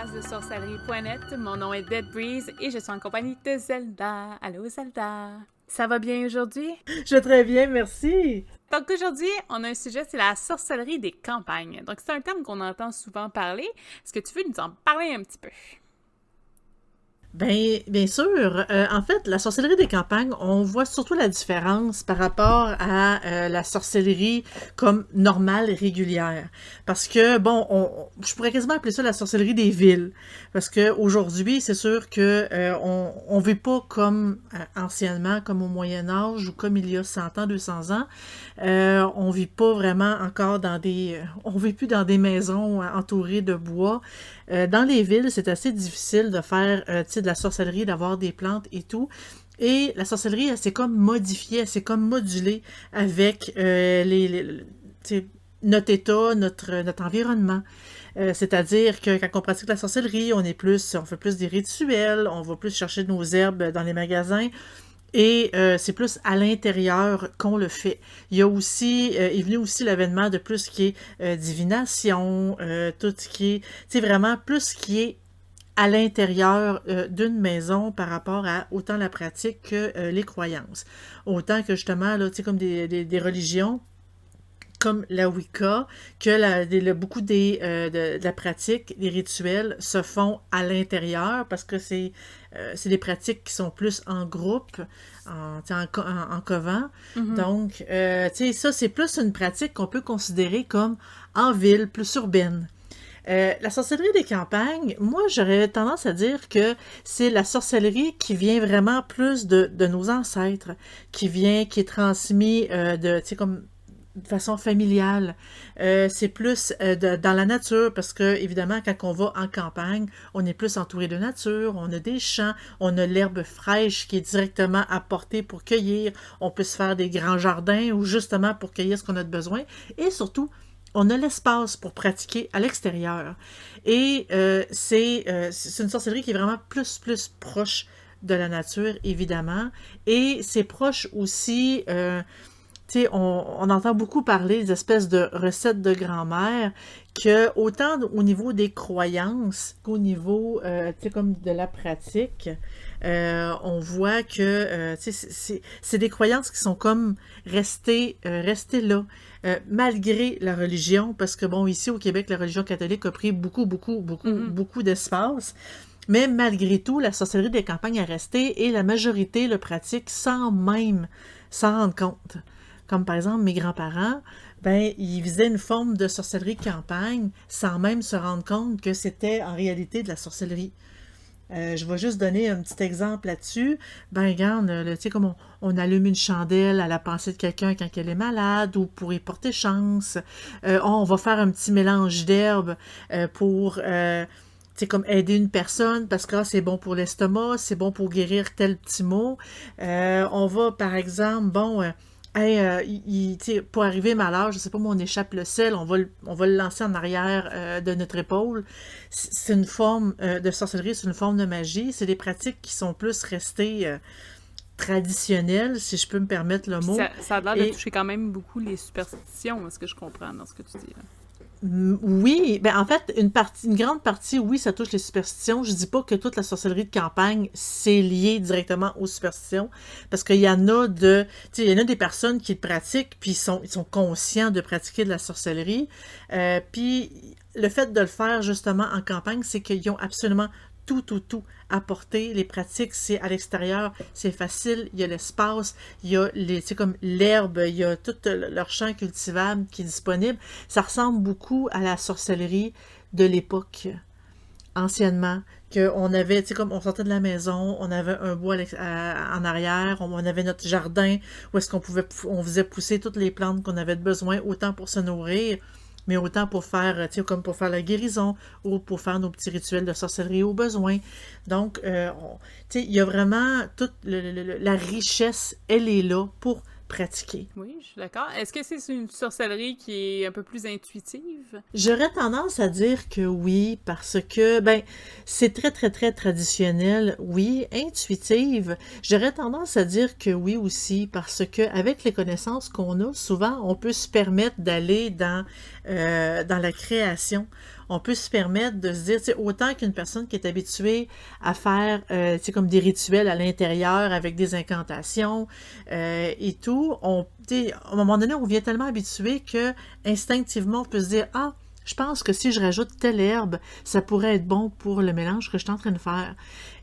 podcast de sorcellerie.net. Mon nom est Dead Breeze et je suis en compagnie de Zelda. Allô Zelda. Ça va bien aujourd'hui? Je vais très bien, merci. Donc aujourd'hui, on a un sujet, c'est la sorcellerie des campagnes. Donc c'est un terme qu'on entend souvent parler. Est-ce que tu veux nous en parler un petit peu? Ben, bien sûr. Euh, en fait, la sorcellerie des campagnes, on voit surtout la différence par rapport à euh, la sorcellerie comme normale régulière. Parce que, bon, on, je pourrais quasiment appeler ça la sorcellerie des villes. Parce que aujourd'hui, c'est sûr que euh, on, on vit pas comme anciennement, comme au Moyen Âge ou comme il y a 100 ans, 200 ans. on vit pas vraiment encore dans des... on vit plus dans des maisons entourées de bois. dans les villes, c'est assez difficile de faire, de la sorcellerie, d'avoir des plantes et tout. Et la sorcellerie, elle s'est comme modifiée, elle s'est comme modulée avec euh, les, notre état, notre, notre environnement. Euh, c'est-à-dire que quand on pratique la sorcellerie, on est plus, on fait plus des rituels, on va plus chercher nos herbes dans les magasins. Et euh, c'est plus à l'intérieur qu'on le fait. Il y a aussi, euh, est venu aussi l'avènement de plus qui est divination, tout ce qui est, c'est vraiment plus qui est à l'intérieur euh, d'une maison par rapport à autant la pratique que euh, les croyances. Autant que justement, là, comme des, des, religions, comme la Wicca, que la, beaucoup des, euh, de, la pratique, des rituels se font à l'intérieur parce que c'est des pratiques qui sont plus en groupe, en, en, en couvent. Mm-hmm. Donc, tu sais, ça, c'est plus une pratique qu'on peut considérer comme en ville, plus urbaine. Euh, la sorcellerie des campagnes, moi, j'aurais tendance à dire que c'est la sorcellerie qui vient vraiment plus de, nos ancêtres, qui vient, qui est transmis euh, de façon familiale. Euh, c'est plus dans la nature parce que, évidemment, quand on va en campagne, on est plus entouré de nature, on a des champs, on a l'herbe fraîche qui est directement apportée pour cueillir, on peut se faire des grands jardins ou justement pour cueillir ce qu'on a de besoin et surtout, on a l'espace pour pratiquer à l'extérieur. Et euh, euh, c'est une sorcellerie qui est vraiment plus, plus proche de la nature, évidemment. Et c'est proche aussi, euh, tu sais, on, entend beaucoup parler des espèces de recettes de grand-mère, que autant au niveau des croyances qu'au niveau, tu sais, comme de la pratique, on voit que c'est des croyances qui sont comme restées, restées là. Euh, malgré la religion, parce que bon, ici au Québec, la religion catholique a pris beaucoup, beaucoup, beaucoup, mm-hmm. beaucoup d'espace. Mais malgré tout, la sorcellerie des campagnes est restée et la majorité le pratique sans même s'en rendre compte. Comme par exemple mes grands-parents, ben, ils faisaient une forme de sorcellerie campagne sans même se rendre compte que c'était en réalité de la sorcellerie. Euh, je vais juste donner un petit exemple là-dessus. Ben, regarde, tu sais, comme on, allume une chandelle à la pensée de quelqu'un quand elle est malade ou pour y porter chance. Euh, on va faire un petit mélange d'herbes euh, pour, tu comme aider une personne parce que ah, c'est bon pour l'estomac, c'est bon pour guérir tel petit mot. on va, par exemple, bon Hey, euh, il, pour arriver malheur, je sais pas, moi, on échappe le sel, on va, on va le lancer en arrière euh, de notre épaule. C'est une forme euh, de sorcellerie, c'est une forme de magie. C'est des pratiques qui sont plus restées traditionnelles, si je peux me permettre le mot. Ça, a l'air de toucher quand même beaucoup les superstitions, est-ce que je comprends dans ce que tu dis là? Oui, ben en fait, une partie, une grande partie, oui, ça touche les superstitions. Je dis pas que toute la sorcellerie de campagne c'est lié directement aux superstitions, parce qu'il y en a de, il y a des personnes qui le pratiquent puis ils sont, ils sont conscients de pratiquer de la sorcellerie. Euh, puis le fait de le faire justement en campagne, c'est qu'ils ont absolument tout, tout, tout apporter. Les pratiques, c'est à l'extérieur, c'est facile, il y a l'espace, il y a les, comme l'herbe, il y a tout leur champ cultivable qui est disponible. Ça ressemble beaucoup à la sorcellerie de l'époque, anciennement, qu'on avait, tu comme on sortait de la maison, on avait un bois en arrière, on, avait notre jardin où est-ce qu'on pouvait, on faisait pousser toutes les plantes qu'on avait besoin, autant pour se nourrir, mais autant pour faire, tu sais, comme pour faire la guérison ou pour faire nos petits rituels de sorcellerie au besoin. Donc, euh, tu sais, il y a vraiment toute la richesse, elle est là pour pratiquer. Oui, je suis d'accord. Est-ce que c'est une sorcellerie qui est un peu plus intuitive? J'aurais tendance à dire que oui, parce que, ben, c'est très, très, très traditionnel. Oui, intuitive. J'aurais tendance à dire que oui aussi, parce que avec les connaissances qu'on a, souvent, on peut se permettre d'aller dans, euh, dans la création on peut se permettre de se dire, autant qu'une personne qui est habituée à faire, euh, comme des rituels à l'intérieur avec des incantations euh, et tout, on, à un moment donné, on vient tellement habitué que instinctivement, on peut se dire, ah, je pense que si je rajoute telle herbe, ça pourrait être bon pour le mélange que je suis en train de faire.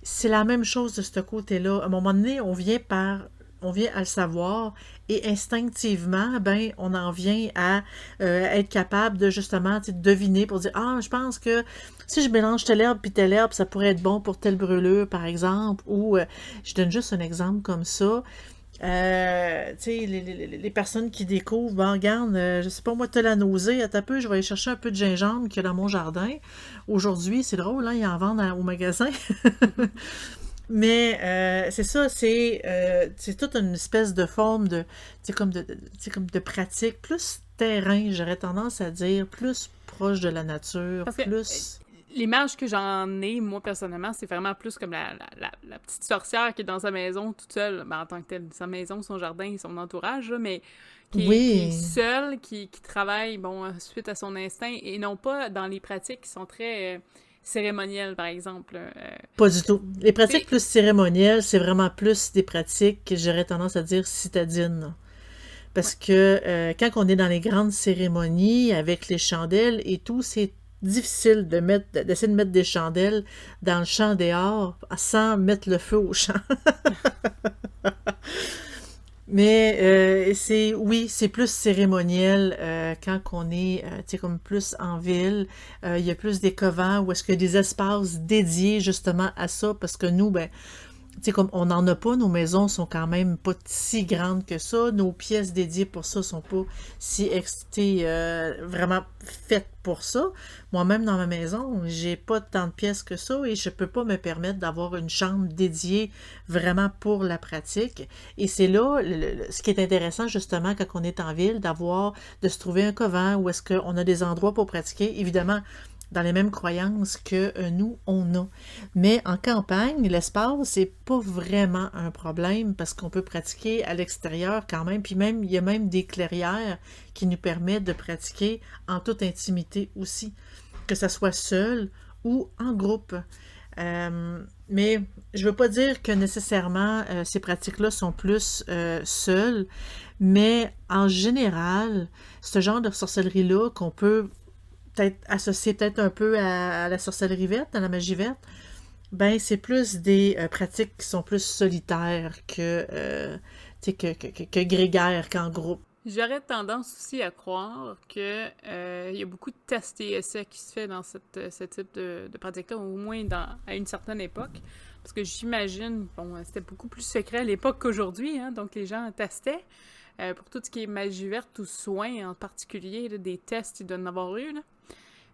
C'est la même chose de ce côté-là. À un moment donné, on vient par on vient à le savoir et instinctivement, ben, on en vient à euh, être capable de justement deviner pour dire Ah, je pense que si je mélange telle herbe puis telle herbe, ça pourrait être bon pour telle brûlure, par exemple. Ou euh, je donne juste un exemple comme ça. Euh, les, les, les, personnes qui découvrent, ben, regarde, euh, je sais pas moi, tu as la nausée, à peu, je vais aller chercher un peu de gingembre qu'il y a dans mon jardin. Aujourd'hui, c'est drôle, hein, ils en vendent au magasin. Mais euh, c'est ça, c'est euh, toute une espèce de forme de, comme de, comme de pratique, plus terrain, j'aurais tendance à dire, plus proche de la nature, plus... L'image que j'en ai, moi, personnellement, c'est vraiment plus comme la, la, petite sorcière qui est dans sa maison toute seule, ben, en tant que telle, sa maison, son jardin son entourage, mais qui, est seule, qui, qui, travaille, bon, suite à son instinct, et non pas dans les pratiques qui sont très... Euh, cérémonielles, par exemple. Euh, pas du tout. Les pratiques plus cérémonielles, c'est vraiment plus des pratiques que j'aurais tendance à dire citadines. Parce que euh, quand on est dans les grandes cérémonies avec les chandelles et tout, c'est difficile de mettre d'essayer de mettre des chandelles dans le champ dehors sans mettre le feu au champ. Mais euh, c'est oui, c'est plus cérémoniel euh, quand on est euh, comme plus en ville. Il y a plus des covents où est-ce a des espaces dédiés justement à ça parce que nous, ben, sais, comme on n'en a pas, nos maisons sont quand même pas si grandes que ça. Nos pièces dédiées pour ça sont pas si euh, vraiment faites pour ça. Moi-même, dans ma maison, j'ai pas tant de pièces que ça et je peux pas me permettre d'avoir une chambre dédiée vraiment pour la pratique. Et c'est là ce qui est intéressant, justement, quand on est en ville, d'avoir, de se trouver un couvent où est-ce qu'on a des endroits pour pratiquer. Évidemment, dans les mêmes croyances que euh, nous, on a. Mais en campagne, l'espace, c'est pas vraiment un problème parce qu'on peut pratiquer à l'extérieur quand même. Puis même, il y a même des clairières qui nous permettent de pratiquer en toute intimité aussi, que ce soit seul ou en groupe. Euh, mais je veux pas dire que nécessairement euh, ces pratiques-là sont plus seules, mais en général, ce genre de sorcellerie-là qu'on peut peut-être associé peut-être un peu à, la sorcellerie verte, à la magie verte, ben c'est plus des euh, pratiques qui sont plus solitaires que, euh, que, que, que, grégaires qu'en groupe. J'aurais tendance aussi à croire qu'il euh, y a beaucoup de tests et essais qui se fait dans cette, ce type de, de pratique-là, au moins à une certaine époque. Parce que j'imagine, bon, c'était beaucoup plus secret à l'époque qu'aujourd'hui, hein, donc les gens testaient. pour tout ce qui est magie verte ou soins en particulier, des tests, il doit en avoir eu. Là.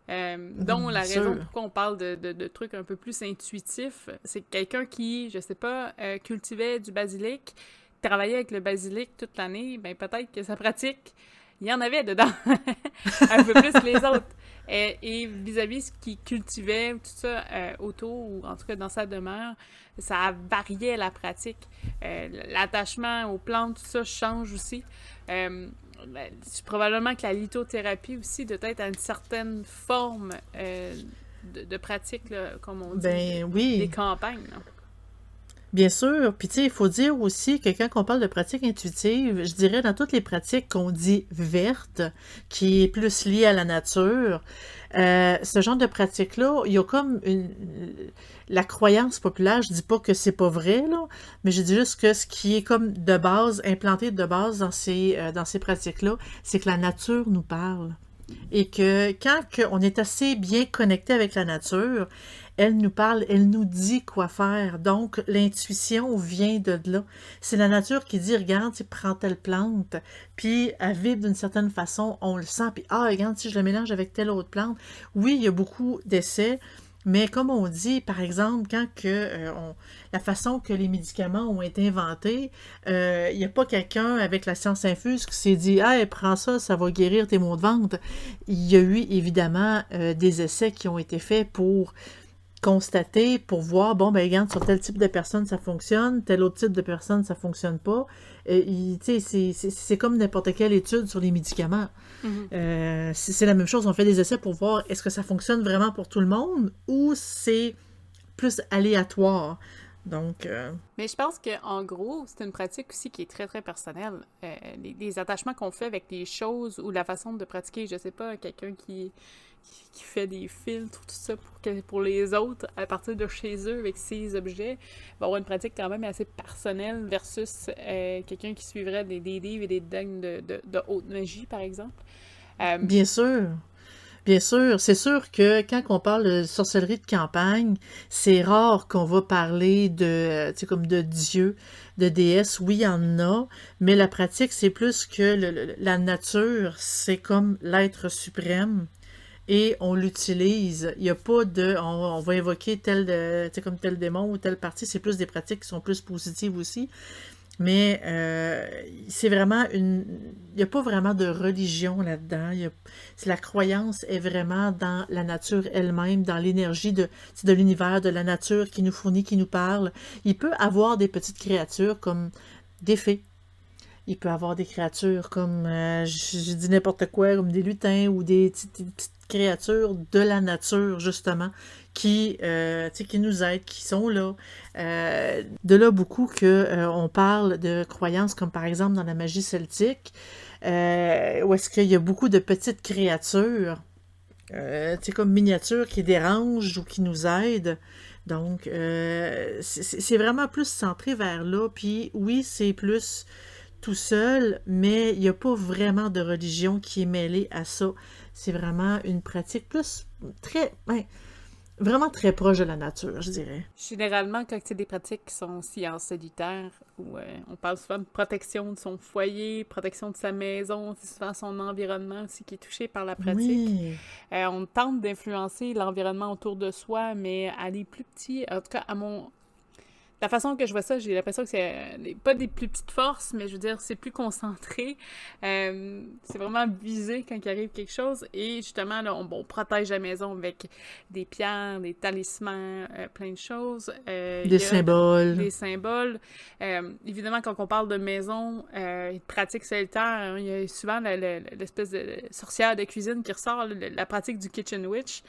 Euh, dont la raison pourquoi on parle de, de, trucs un peu plus intuitifs, c'est quelqu'un qui, je sais pas, euh, cultivait du basilic, travaillait avec le basilic toute l'année, ben peut-être que sa pratique, il y en avait dedans, un peu plus que les autres. Et vis-à-vis ce qu'il cultivait, tout ça euh, autour, ou en tout cas dans sa demeure, ça variait la pratique. L'attachement aux plantes, tout ça change aussi. Ben, probablement que la lithothérapie aussi doit être à une certaine forme euh, de, pratique, comme on dit, ben, oui. des campagnes. Bien sûr. Puis, tu sais, il faut dire aussi que quand on parle de pratique intuitive, je dirais dans toutes les pratiques qu'on dit vertes, qui est plus liée à la nature, euh, ce genre de pratique-là, il y a comme la croyance populaire, je dis pas que c'est pas vrai, là, mais je dis juste que ce qui est comme de base, implanté de base dans ces, euh, dans ces pratiques-là, c'est que la nature nous parle. Et que quand on est assez bien connecté avec la nature, elle nous parle, elle nous dit quoi faire. Donc, l'intuition vient de là. C'est la nature qui dit, regarde, tu prends telle plante, puis elle vibre d'une certaine façon, on le sent, puis ah, regarde, si je le mélange avec telle autre plante. Oui, il y a beaucoup d'essais, mais comme on dit, par exemple, quand que euh, la façon que les médicaments ont été inventés, euh, il n'y a pas quelqu'un avec la science infuse qui s'est dit Hey, prends ça, ça va guérir tes maux de ventre. Il y a eu évidemment euh, des essais qui ont été faits pour constater pour voir, bon, ben, regarde, sur tel type de personne, ça fonctionne, tel autre type de personne, ça fonctionne pas. Euh, c'est comme n'importe quelle étude sur les médicaments. Mhm. Euh, c'est la même chose, on fait des essais pour voir est-ce que ça fonctionne vraiment pour tout le monde ou c'est plus aléatoire? Donc. Euh, Mais je pense qu'en gros, c'est une pratique aussi qui est très, très personnelle. les, attachements qu'on fait avec les choses ou la façon de pratiquer, je sais pas, quelqu'un qui, qui, fait des filtres, tout ça pour, que, pour les autres à partir de chez eux avec ces objets, va avoir une pratique quand même assez personnelle versus euh, quelqu'un qui suivrait des, des, livres et des dogmes de, de, haute magie, par exemple. Euh, Bien sûr. Bien sûr, c'est sûr que quand on parle de sorcellerie de campagne, c'est rare qu'on va parler de, comme de dieu, de déesse. Oui, il y en a, mais la pratique, c'est plus que la nature, c'est comme l'être suprême et on l'utilise. Il n'y a pas de on, va évoquer tel de, comme tel démon ou telle partie, c'est plus des pratiques qui sont plus positives aussi. Mais euh, c'est vraiment une. Il n'y a pas vraiment de religion là-dedans. La croyance est vraiment dans la nature elle-même, dans l'énergie de, de l'univers, de la nature qui nous fournit, qui nous parle. Il peut avoir des petites créatures comme des fées. Il peut avoir des créatures comme, euh, je, dis n'importe quoi, comme des lutins ou des petites créatures de la nature, justement, qui, euh, nous aident, qui sont là. Euh, de là beaucoup que euh, parle de croyances comme par exemple dans la magie celtique, où est-ce qu'il y a beaucoup de petites créatures, comme miniatures qui dérangent ou qui nous aident. Donc, c'est vraiment plus centré vers là. Puis oui, c'est plus tout seul, mais il n'y a pas vraiment de religion qui est mêlée à ça c'est vraiment une pratique plus très, ben, vraiment très proche de la nature, je dirais. Généralement, quand c'est des pratiques qui sont aussi en solitaire, où euh, on parle souvent de protection de son foyer, protection de sa maison, c'est souvent son environnement aussi qui est touché par la pratique. Euh, on tente d'influencer l'environnement autour de soi, mais à des plus petits, en tout cas à mon, la façon que je vois ça, j'ai l'impression que c'est euh, pas des plus petites forces, mais je veux dire, c'est plus concentré. Euh, c'est vraiment visé quand il arrive quelque chose. Et justement, là, on, protège la maison avec des pierres, des talismans, euh, plein de choses. des symboles. Des symboles. évidemment, quand on parle de maison, de pratique solitaire, il y a souvent l'espèce de sorcière de cuisine qui ressort, la pratique du kitchen witch.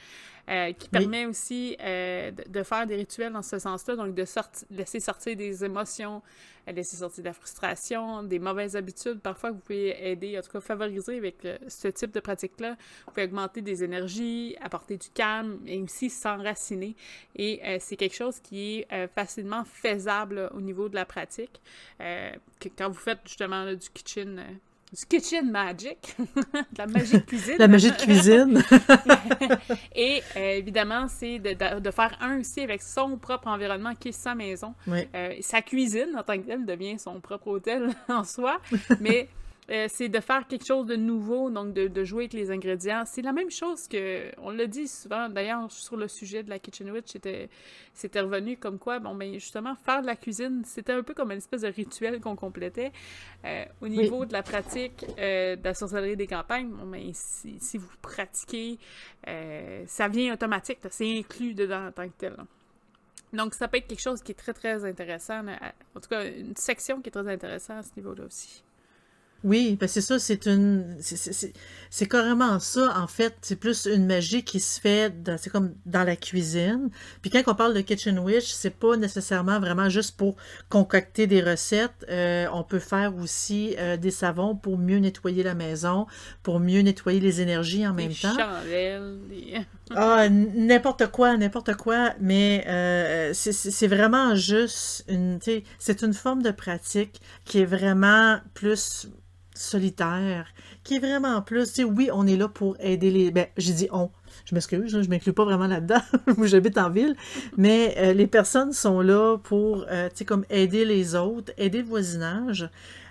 Euh, qui permet aussi euh, de, faire des rituels dans ce sens-là, donc de laisser sortir des émotions, euh, laisser sortir de la frustration, des mauvaises habitudes. Parfois, vous pouvez aider, en tout cas favoriser avec ce type de pratique-là. Vous pouvez augmenter des énergies, apporter du calme et aussi s'enraciner. Et c'est quelque chose qui est facilement faisable au niveau de la pratique. quand vous faites justement du kitchen du kitchen magic, de la magie de cuisine. la magie de cuisine. et euh, évidemment, c'est de, de, faire un aussi avec son propre environnement qui est sa maison. Euh, sa cuisine en tant que telle devient son propre hôtel en soi, mais euh, c'est de faire quelque chose de nouveau, donc de, jouer avec les ingrédients. C'est la même chose que, on l'a dit souvent, d'ailleurs, sur le sujet de la Kitchen Witch, c'était revenu comme quoi, bon, ben justement, faire de la cuisine, c'était un peu comme une espèce de rituel qu'on complétait. Euh, au niveau de la pratique euh, de la sorcellerie des campagnes, bon, ben, si, vous pratiquez, ça vient automatique, c'est inclus dedans en tant que tel. Donc, ça peut être quelque chose qui est très, très intéressant. En tout cas, une section qui est très intéressante à ce niveau-là aussi. Oui, ben c'est ça, c'est une. C'est carrément ça, en fait. C'est plus une magie qui se fait, c'est comme dans la cuisine. Puis quand on parle de Kitchen Witch, c'est pas nécessairement vraiment juste pour concocter des recettes. Euh, on peut faire aussi euh, des savons pour mieux nettoyer la maison, pour mieux nettoyer les énergies en même temps. Ah, n'importe quoi, n'importe quoi. Mais euh, c'est vraiment juste une. C'est une forme de pratique qui est vraiment plus solitaire, qui est vraiment plus, tu sais, oui, on est là pour aider les... Ben, j'ai dit on, je m'excuse, je m'inclus pas vraiment là-dedans, j'habite en ville, mais euh, les personnes sont là pour, euh, tu sais, comme aider les autres, aider le voisinage,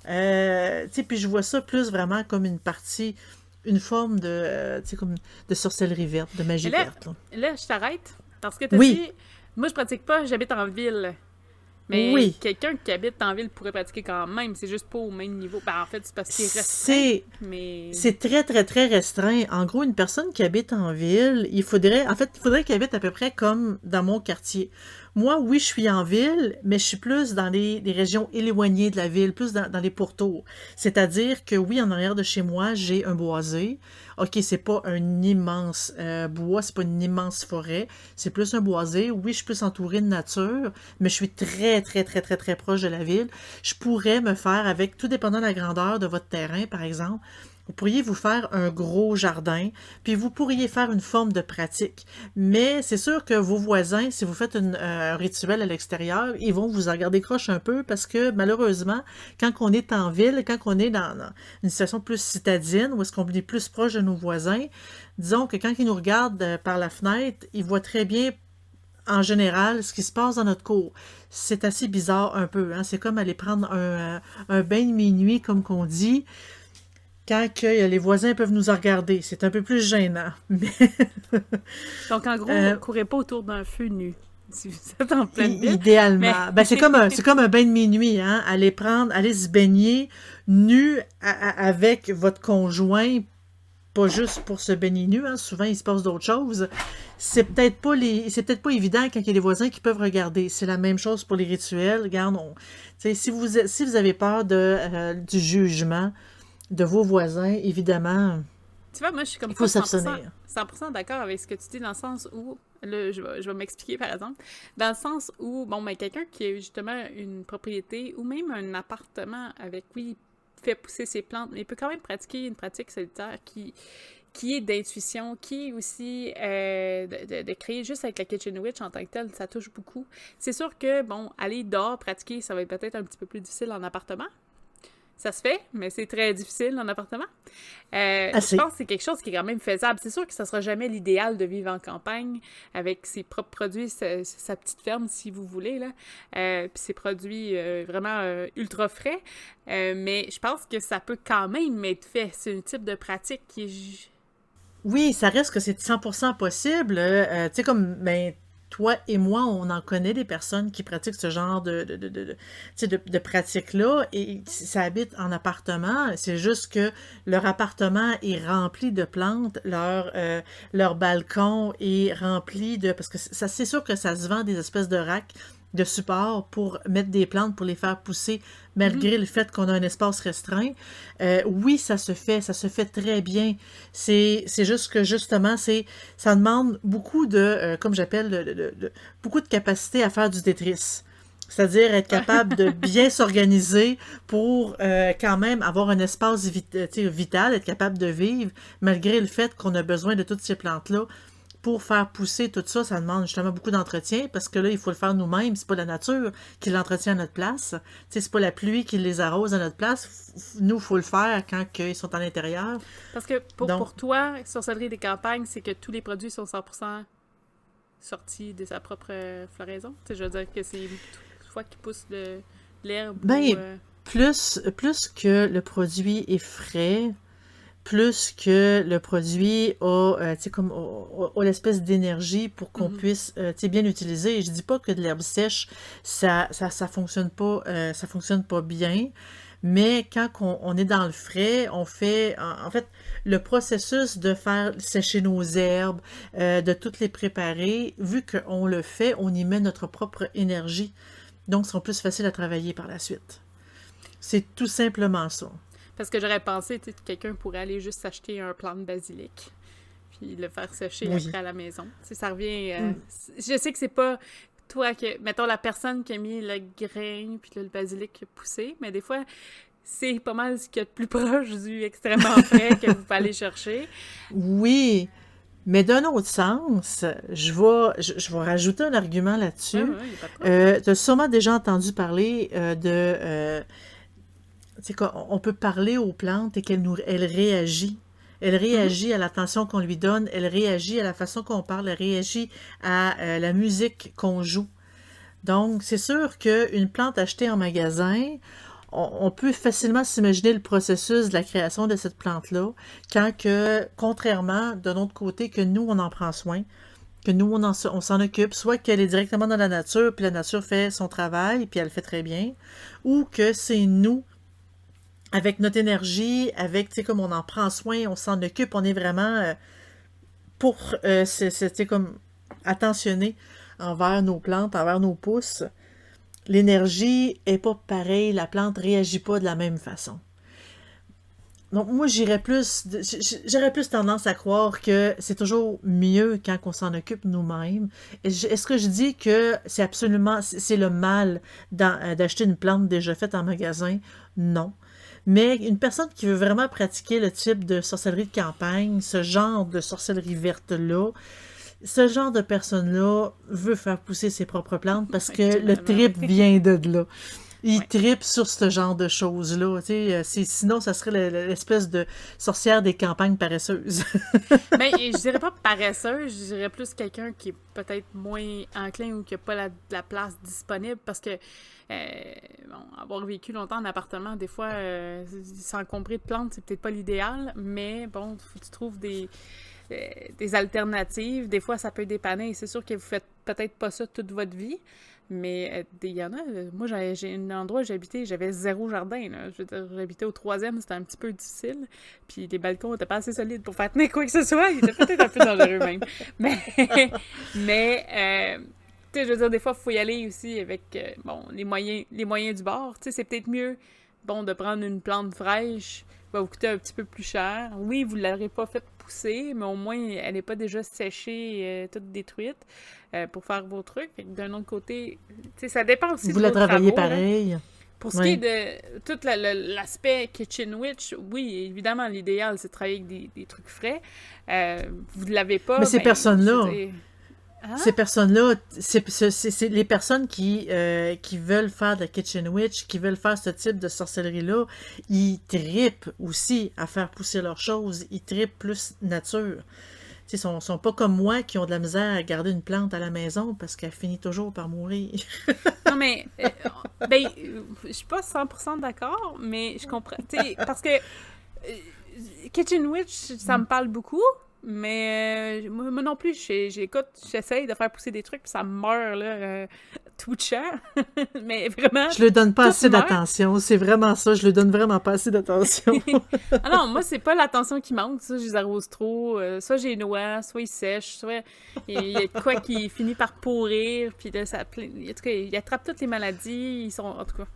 euh, tu sais, puis je vois ça plus vraiment comme une partie, une forme de, sais, comme de sorcellerie verte, de magie verte. Là. je t'arrête, parce que tu oui. dit, moi je pratique pas, j'habite en ville. Mais Oui. quelqu'un qui habite en ville pourrait pratiquer quand même. C'est juste pas au même niveau. Ben, en fait, c'est parce qu'il reste. C'est Mais. c'est très, très, très restreint. En gros, une personne qui habite en ville, il faudrait, en fait, il faudrait qu'elle habite à peu près comme dans mon quartier. Moi, oui, je suis en ville, mais je suis plus dans les, régions éloignées de la ville, plus dans, dans les pourtours. C'est-à-dire que oui, en arrière de chez moi, j'ai un boisé. OK, c'est pas un immense euh, bois, c'est pas une immense forêt, c'est plus un boisé. Oui, je suis plus entourée de nature, mais je suis très, très, très, très, très proche de la ville. Je pourrais me faire avec, tout dépendant de la grandeur de votre terrain, par exemple, vous pourriez vous faire un gros jardin, puis vous pourriez faire une forme de pratique. Mais c'est sûr que vos voisins, si vous faites euh, un rituel à l'extérieur, ils vont vous en garder croche un peu parce que malheureusement, quand on est en ville, quand on est dans, une situation plus citadine, où est-ce qu'on est plus proche de nos voisins, disons que quand ils nous regardent euh, par la fenêtre, ils voient très bien en général ce qui se passe dans notre cour. C'est assez bizarre un peu. Hein? C'est comme aller prendre un, euh, un bain de minuit, comme qu'on dit quand que les voisins peuvent nous en regarder. C'est un peu plus gênant. Mais Donc, en gros, Euh, courez pas autour d'un feu nu. Si vous êtes en pleine ville. idéalement. Mais- Ben, c'est comme un, c'est comme un bain de minuit, hein. Aller prendre, aller se baigner nu à- à- avec votre conjoint, pas juste pour se baigner nu, hein. Souvent, il se passe d'autres choses. C'est peut-être pas les, c'est peut-être pas évident quand il y a des voisins qui peuvent regarder. C'est la même chose pour les rituels. Regarde, on- si vous, êtes- si vous avez peur de, euh, du jugement de vos voisins, évidemment, Tu vois, moi, je suis comme Il faut pas 100%, s'abstenir. 100% d'accord avec ce que tu dis dans le sens où, là, je vais, je vais m'expliquer par exemple, dans le sens où, bon, ben, quelqu'un qui a justement une propriété ou même un appartement avec, oui, fait pousser ses plantes, mais il peut quand même pratiquer une pratique solitaire qui, qui est d'intuition, qui est aussi euh, de, de- de créer juste avec la Kitchen Witch en tant que telle, ça touche beaucoup. C'est sûr que, bon, aller dehors pratiquer, ça va être peut-être un petit peu plus difficile en appartement. Ça se fait, mais c'est très difficile en appartement. Euh, je pense que c'est quelque chose qui est quand même faisable. C'est sûr que ça sera jamais l'idéal de vivre en campagne avec ses propres produits, sa, sa petite ferme, si vous voulez, là. Euh, puis ses produits euh, vraiment ultra frais. Mais je pense que ça peut quand même être fait. C'est un type de pratique qui est... Oui, ça reste que c'est 100% possible. Euh, tu sais, comme ben, toi et moi, on en connaît des personnes qui pratiquent ce genre de, de, de, de, de- pratique-là et ça habite en appartement. C'est juste que leur appartement est rempli de plantes, leur, euh, leur balcon est rempli de... Parce que ça, c'est sûr que ça se vend des espèces de racks de support pour mettre des plantes, pour les faire pousser, malgré le fait qu'on a un espace restreint. Euh, oui, ça se fait, ça se fait très bien. C'est, juste que justement, c'est, ça demande beaucoup de, euh, comme j'appelle, beaucoup de capacité à faire du Tetris. C'est-à-dire être capable de bien s'organiser pour euh, quand même avoir un espace vit- vital, être capable de vivre, malgré le fait qu'on a besoin de toutes ces plantes-là. Pour faire pousser tout ça, ça demande justement beaucoup d'entretien parce que là, il faut le faire nous-mêmes. C'est pas la nature qui l'entretient à notre place. Tu c'est pas la pluie qui les arrose à notre place. Nous, il faut le faire quand que ils sont à l'intérieur. Parce que pour, Donc- pour toi, sorcellerie des campagnes, c'est que tous les produits sont 100% sortis de sa propre euh, floraison. Tu sais, je veux dire que c'est soit qui pousse l'herbe Ben, ou... euh, Plus, plus que le produit est frais, plus que le produit a, euh, comme, a, a- a l'espèce d'énergie pour qu'on Mhm. puisse, euh, bien l'utiliser. Et je dis pas que de l'herbe sèche, ça, ça, ça fonctionne pas, euh, ça fonctionne pas bien. Mais quand on, on est dans le frais, on fait, en, en fait, le processus de faire sécher nos herbes, de toutes les préparer, vu qu'on le fait, on y met notre propre énergie. Donc, ce sera plus facile à travailler par la suite. C'est tout simplement ça. Parce que j'aurais pensé, que quelqu'un pourrait aller juste s'acheter un plant de basilic, puis le faire sécher Oui. après à la maison. Ça revient... euh, Mm. Je sais que c'est pas toi que... Mettons, la personne qui a mis le grain, puis le basilic qui a poussé, mais des fois, c'est pas mal ce qu'il y a de plus proche du extrêmement frais que vous pouvez aller chercher. Oui, mais d'un autre sens, je vais, je, je vais rajouter un argument là-dessus. Tu as sûrement déjà entendu parler euh, de... sais, qu'on on peut parler aux plantes et qu'elles nous, elles réagissent. Elle réagit à l'attention qu'on lui donne, elle réagit à la façon qu'on parle, elle réagit à euh, la musique qu'on joue. Donc, c'est sûr qu'une plante achetée en magasin, on, on peut facilement s'imaginer le processus de la création de cette plante-là, quand que, contrairement de notre côté, que nous, on en prend soin, que nous, on, on s'en occupe, soit qu'elle est directement dans la nature, puis la nature fait son travail, puis elle le fait très bien, ou que c'est nous, avec notre énergie, avec, tu sais, comme on en prend soin, on s'en occupe, on est vraiment euh, pour, euh, c'est comme attentionné envers nos plantes, envers nos pousses. L'énergie est pas pareille, la plante réagit pas de la même façon. Donc, moi, j'irais plus, j'aurais plus tendance à croire que c'est toujours mieux quand on s'en occupe nous-mêmes. Est-ce que je dis que c'est absolument, c'est le mal euh, d'acheter une plante déjà faite en magasin? Non. Mais une personne qui veut vraiment pratiquer le type de sorcellerie de campagne, ce genre de sorcellerie verte-là, ce genre de personne-là veut faire pousser ses propres plantes parce que le trip vient de là il tripe sur ce genre de choses-là. Euh, sinon, ça serait l'espèce de sorcière des campagnes paresseuses. Mais ben, je dirais pas paresseuse, je dirais plus quelqu'un qui est peut-être moins enclin ou qui n'a pas la, place disponible parce que euh, bon, avoir vécu longtemps en appartement, des fois, euh, s'encombrer de plantes, c'est peut-être pas l'idéal, mais bon, faut que tu trouves des, des alternatives. Des fois, ça peut dépanner. C'est sûr que vous faites peut-être pas ça toute votre vie. Mais euh, il y en a. Euh, moi, j'ai un endroit où j'habitais, j'avais zéro jardin. J'habitais au troisième, c'était un petit peu difficile. Puis les balcons n'étaient pas assez solides pour faire tenir quoi que ce soit. Ils étaient peut-être un peu dangereux même. Mais, mais euh, tu sais, je veux dire, des fois, il faut y aller aussi avec bon, les, moyens, les moyens du bord. Tu sais, c'est peut-être mieux bon, de prendre une plante fraîche va vous coûter un petit peu plus cher. Oui, vous ne l'aurez pas fait pousser, mais au moins, elle n'est pas déjà séchée, toute détruite. Euh, pour faire vos trucs. D'un autre côté, ça dépend aussi Vous la travaillez pareil. Pour ce qui est de tout l'aspect Kitchen Witch, oui, évidemment, l'idéal, c'est de travailler avec des, trucs frais. Euh, vous ne l'avez pas. Mais ces ben, personnes-là, ces personnes-là, c'est les personnes qui, euh, qui veulent faire de la Kitchen Witch, qui veulent faire ce type de sorcellerie-là, ils tripent aussi à faire pousser leurs choses. Ils tripent plus nature. Ils sont, sont pas comme moi qui ont de la misère à garder une plante à la maison parce qu'elle finit toujours par mourir. non, mais euh, ben, je suis pas 100% d'accord, mais je comprends. Parce que euh, Kitchen Witch, ça me parle beaucoup, mais euh, moi, non plus, j'écoute, j'essaye de faire pousser des trucs, puis ça meurt, là, euh, tout cher. mais vraiment. Je lui donne pas assez d'attention. C'est vraiment ça. Je lui donne vraiment pas assez d'attention. ah non, moi, c'est pas l'attention qui manque. Ça, je les arrose trop. Euh, soit j'ai noix, soit ils sèchent, soit il y a quoi qui finit par pourrir, puis là, ça. En tout cas, ils attrapent toutes les maladies. Ils sont. En tout cas.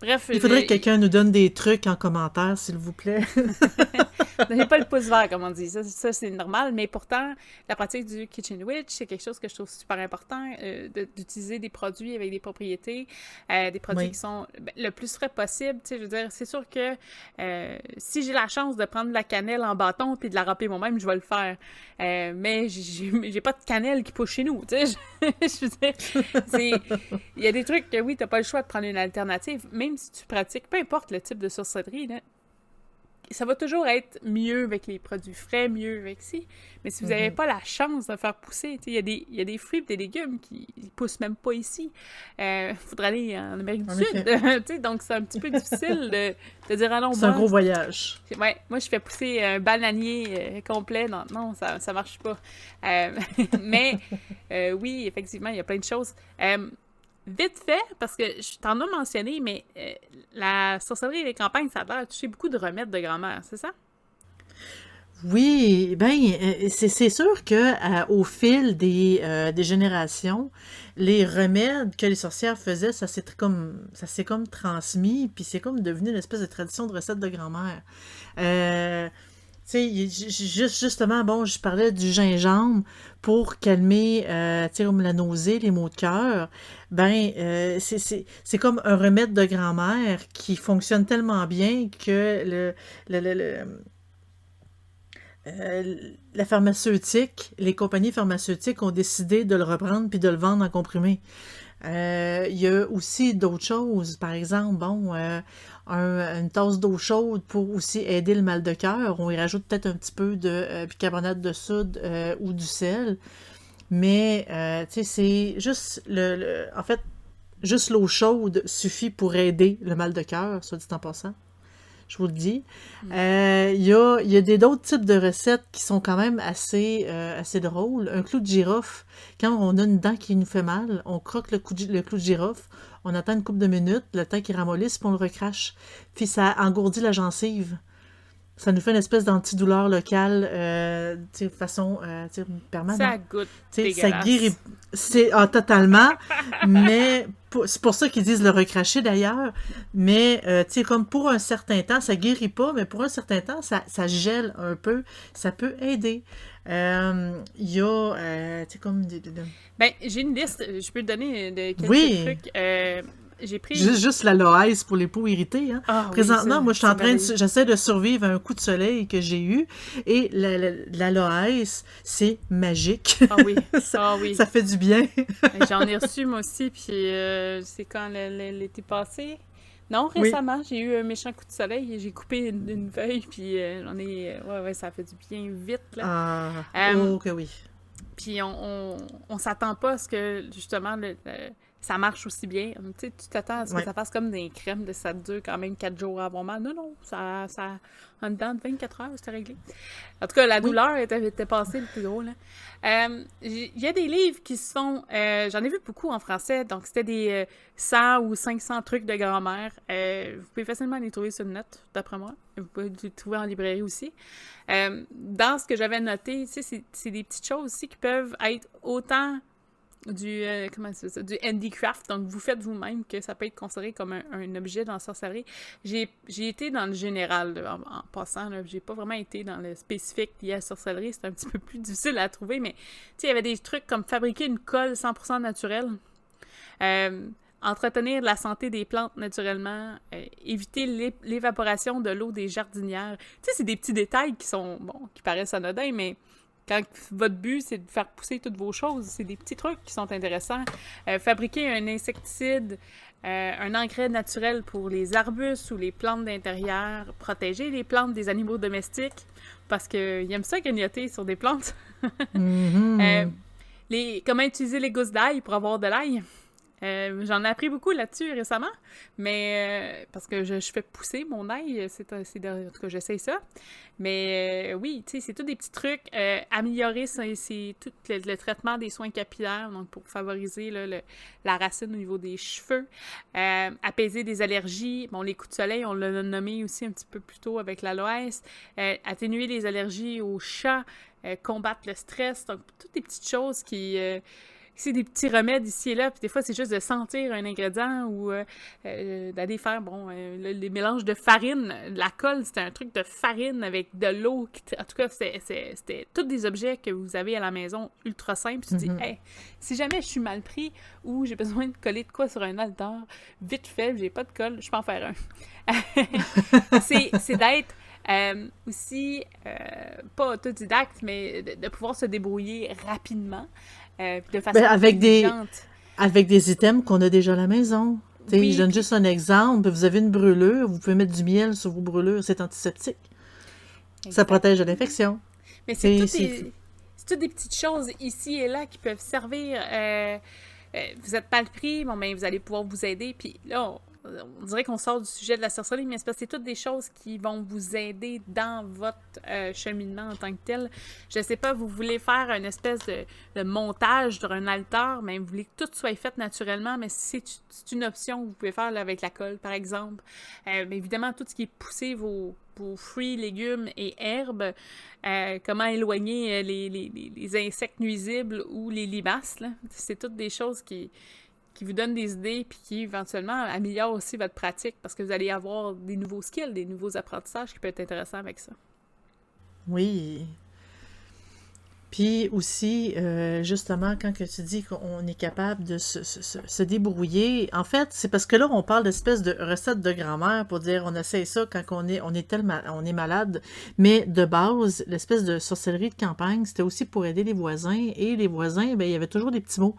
Bref. Il faudrait que quelqu'un nous donne des trucs en commentaire, s'il vous plaît. Donnez pas le pouce vert, comme on dit. Ça, c'est normal. Mais pourtant, la pratique du Kitchen Witch, c'est quelque chose que je trouve super important, euh, d'utiliser des produits avec des propriétés, euh, des produits qui sont ben, le plus frais possible. je veux dire, c'est sûr que euh, si j'ai la chance de prendre de la cannelle en bâton puis de la râper moi-même, je vais le faire. mais j'ai pas de cannelle qui pousse chez nous. je veux dire, il y a des trucs que oui, t'as pas le choix de prendre une alternative même si tu pratiques, peu importe le type de sorcellerie, ça va toujours être mieux avec les produits frais, mieux avec si. Mais si vous n'avez mhm. pas la chance de faire pousser, il y, a des, y a des fruits et des légumes qui ne poussent même pas ici. Il euh, faudra aller en Amérique du Sud. donc, c'est un petit peu difficile de, dire allons. C'est un gros voyage. Ouais, moi, je fais pousser un bananier euh, complet. Non, non, ça ne marche pas. Euh, mais oui, effectivement, il y a plein de choses. Vite fait, parce que je t'en ai mentionné, mais euh, la sorcellerie et les campagnes, ça a l'air toucher beaucoup de remèdes de grand-mère, c'est ça? Oui, ben euh, c'est sûr que euh, au fil des, des, générations, les remèdes que les sorcières faisaient, ça s'est comme ça s'est comme transmis, puis c'est comme devenu une espèce de tradition de recette de grand-mère. Tu sais, juste, justement, bon, je parlais du gingembre pour calmer, euh, tu sais, la nausée, les maux de cœur. Ben, euh, c'est comme un remède de grand-mère qui fonctionne tellement bien que le, le, euh, la pharmaceutique, les compagnies pharmaceutiques ont décidé de le reprendre puis de le vendre en comprimé. Euh, il y a aussi d'autres choses, par exemple, bon, une tasse d'eau chaude pour aussi aider le mal de cœur. On y rajoute peut-être un petit peu de euh, bicarbonate de soude euh, ou du sel. Mais, euh, tu sais, c'est juste le, En fait, juste l'eau chaude suffit pour aider le mal de cœur, soit dit en passant. Je vous le dis. Euh, Il y a, y d'autres types de recettes qui sont quand même assez, euh, assez drôles. Un clou de girofle, quand on a une dent qui nous fait mal, on croque le, clou de, le clou de girofle, on attend une couple de minutes, le temps qu'il ramollisse, puis on le recrache. Puis ça engourdit la gencive. Ça nous fait une espèce d'antidouleur locale euh, de façon euh, permanente. Ça goûte ça guérit. C'est ah, totalement. mais c'est pour ça qu'ils disent le recracher d'ailleurs. Mais euh, tu sais, comme pour un certain temps, ça guérit pas, mais pour un certain temps, ça, ça gèle un peu. Ça peut aider. Euh, Il y a, euh, tu sais, comme Ben, j'ai une liste. Je peux te donner de quelques Oui. trucs. J'ai pris. juste, juste la loaise pour les peaux irritées. Hein. Ah, oui, Présentement, ça, moi, je suis en train de, j'essaie de survivre à un coup de soleil que j'ai eu. Et la, la, la loaise, c'est magique. Ah oui. ça, Ah oui. ça fait du bien. J'en ai reçu moi aussi, puis euh, c'est quand l'été passé? Non, Oui. récemment, j'ai eu un méchant coup de soleil et j'ai coupé une, une feuille, puis euh, j'en ai. euh, Ouais, ouais, ça fait du bien vite, là. Ah, oh que oui. Puis on, on, on s'attend pas à ce que, justement, le, le- ça marche aussi bien. Tu t'attends à ce que Ouais. ça fasse comme des crèmes, de ça dure quand même 4 jours avoir mal. Non, non, ça, ça en dedans de 24 heures, c'était réglé. En tout cas, la Oui. douleur était, était passée le plus drôle. hein. Euh, Il y a des livres qui se font, euh, j'en ai vu beaucoup en français, donc c'était des euh, 100 ou 500 trucs de grand-mère. Euh, vous pouvez facilement les trouver sur le net, d'après moi. Vous pouvez les trouver en librairie aussi. Euh, dans ce que j'avais noté, c'est des petites choses aussi qui peuvent être autant du euh, comment ça, du handicraft, donc vous faites vous-même que ça peut être considéré comme un, objet dans la sorcellerie. J'ai été dans le général en, passant, j'ai pas vraiment été dans le spécifique lié à la sorcellerie, c'est un petit peu plus difficile à trouver, mais tu il y avait des trucs comme fabriquer une colle 100% naturelle. Euh, entretenir la santé des plantes naturellement, euh, éviter l'é- l'évaporation de l'eau des jardinières. Tu sais, c'est des petits détails qui sont, bon, qui paraissent anodins, mais quand votre but, c'est de faire pousser toutes vos choses, c'est des petits trucs qui sont intéressants. Euh, fabriquer un insecticide, euh, un engrais naturel pour les arbustes ou les plantes d'intérieur, protéger les plantes des animaux domestiques, parce qu'ils aiment ça grignoter sur des plantes. Mhm. Euh, les, comment utiliser les gousses d'ail pour avoir de l'ail? Euh, J'en ai appris beaucoup là-dessus récemment, mais euh, parce que je, fais pousser mon ail, c'est en tout cas j'essaye ça. Mais euh, oui, tu sais, c'est tous des petits trucs. Améliorer, c'est tout le, traitement des soins capillaires, donc pour favoriser la racine au niveau des cheveux. Apaiser des allergies. Bon, les coups de soleil, on l'a nommé aussi un petit peu plus tôt avec l'aloès. Atténuer les allergies aux chats combattre le stress, donc toutes des petites choses qui... c'est des petits remèdes ici et là, puis des fois, c'est juste de sentir un ingrédient ou euh, euh, d'aller faire, bon, euh, le- les mélanges de farine. La colle, c'était un truc de farine avec de l'eau. En tout cas, c'était tous des objets que vous avez à la maison ultra simples. Tu te dis, Mhm. hey, si jamais je suis mal pris ou j'ai besoin de coller de quoi sur un altar, vite fait, j'ai pas de colle, je peux en faire un. c'est c'est d'être aussi, pas autodidacte, mais de, de pouvoir se débrouiller rapidement, euh, de façon Ben, avec des-. Avec des items qu'on a déjà à la maison. Oui, je donne puis- juste un exemple. Vous avez une brûlure, vous pouvez mettre du miel sur vos brûlures, c'est antiseptique. Ça protège de l'infection. Mais c'est toutes, des- toutes des petites choses ici et là qui peuvent servir. euh, euh, vous êtes mal pris, bon, ben, vous allez pouvoir vous aider. Puis là, on, on dirait qu'on sort du sujet de la sorcellerie, mais c'est parce que c'est toutes des choses qui vont vous aider dans votre euh, cheminement en tant que tel. Je sais pas, vous voulez faire une espèce de, montage sur un altar, mais vous voulez que tout soit fait naturellement, mais c'est une option que vous pouvez faire avec la colle, par exemple. Euh, mais évidemment, tout ce qui est poussé, vos, fruits, légumes et herbes, euh, comment éloigner les, les- insectes nuisibles ou les limaces, c'est toutes des choses qui, qui vous donnent des idées puis qui éventuellement améliorent aussi votre pratique parce que vous allez avoir des nouveaux skills, des nouveaux apprentissages qui peuvent être intéressants avec ça. Oui. Puis aussi, euh, justement, quand que tu dis qu'on est capable de se, se- se- débrouiller, en fait, c'est parce que là, on parle d'espèce de recette de grand-mère pour dire on essaie ça quand on est, on est tellement, on est malade. Mais de base, l'espèce de sorcellerie de campagne, c'était aussi pour aider les voisins. Et les voisins, ben, il y avait toujours des petits mots.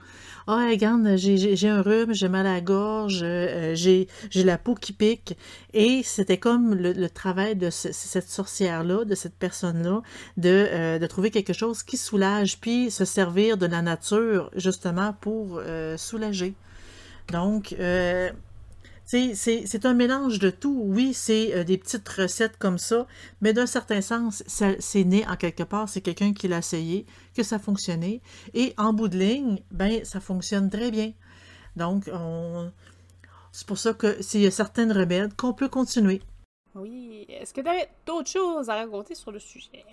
Ah, regarde, j'ai- un rhume, j'ai mal à la gorge, euh, j'ai la peau qui pique. Et c'était comme le, travail de ce- cette sorcière-là, de cette personne-là, de, euh, de trouver quelque chose qui soulage, puis se servir de la nature, justement, pour euh, soulager. Donc, euh, C'est un mélange de tout. Oui, c'est euh, des petites recettes comme ça, mais d'un certain sens, c'est né en quelque part. C'est quelqu'un qui l'a essayé, que ça fonctionnait. Et en bout de ligne, ben, ça fonctionne très bien. Donc, on... c'est pour ça que s'il y a certaines remèdes qu'on peut continuer. Oui. Est-ce que tu avais d'autres choses à raconter sur le sujet?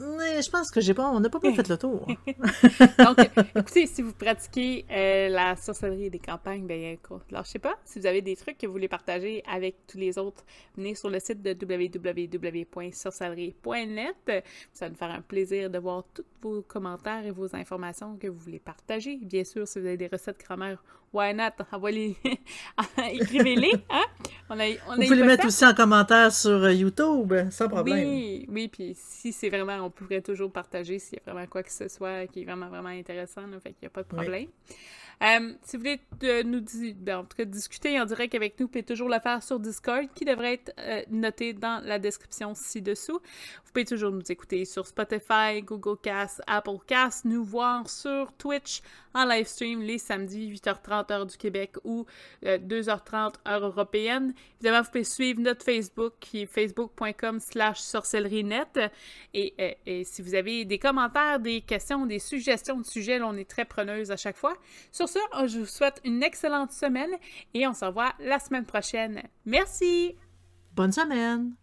Mais je pense que j'ai pas, on n'a pas bien fait le tour. Donc, écoutez, si vous pratiquez euh, la sorcellerie des campagnes, ben, alors je sais pas, si vous avez des trucs que vous voulez partager avec tous les autres, venez sur le site de www.sorcellerie.net. Ça va nous faire un plaisir de voir tous vos commentaires et vos informations que vous voulez partager. Bien sûr, si vous avez des recettes grand-mère, why not? Envoyez Écrivez-les, hein? On a, on vous pouvez les mettre aussi en commentaire sur euh, YouTube, sans problème. Oui, oui, puis si c'est vraiment on pourrait toujours partager s'il y a vraiment quoi que ce soit qui est vraiment, vraiment intéressant. Là, fait qu'il n'y a pas de problème. Euh, si vous voulez nous ben, en tout cas, discuter en direct avec nous, vous pouvez toujours le faire sur Discord, qui devrait être euh, noté dans la description ci-dessous. Vous pouvez toujours nous écouter sur Spotify, Google Cast, Apple Cast, nous voir sur Twitch en live stream les samedis 8h30 heure du Québec ou 2h30 euh, heure européenne. Évidemment, vous pouvez suivre notre Facebook qui est facebook.com slash sorcellerienet. Et, et, si vous avez des commentaires, des questions, des suggestions de sujets, on est très preneuse à chaque fois. Sur ce, je vous souhaite une excellente semaine et on se revoit la semaine prochaine. Merci! Bonne semaine!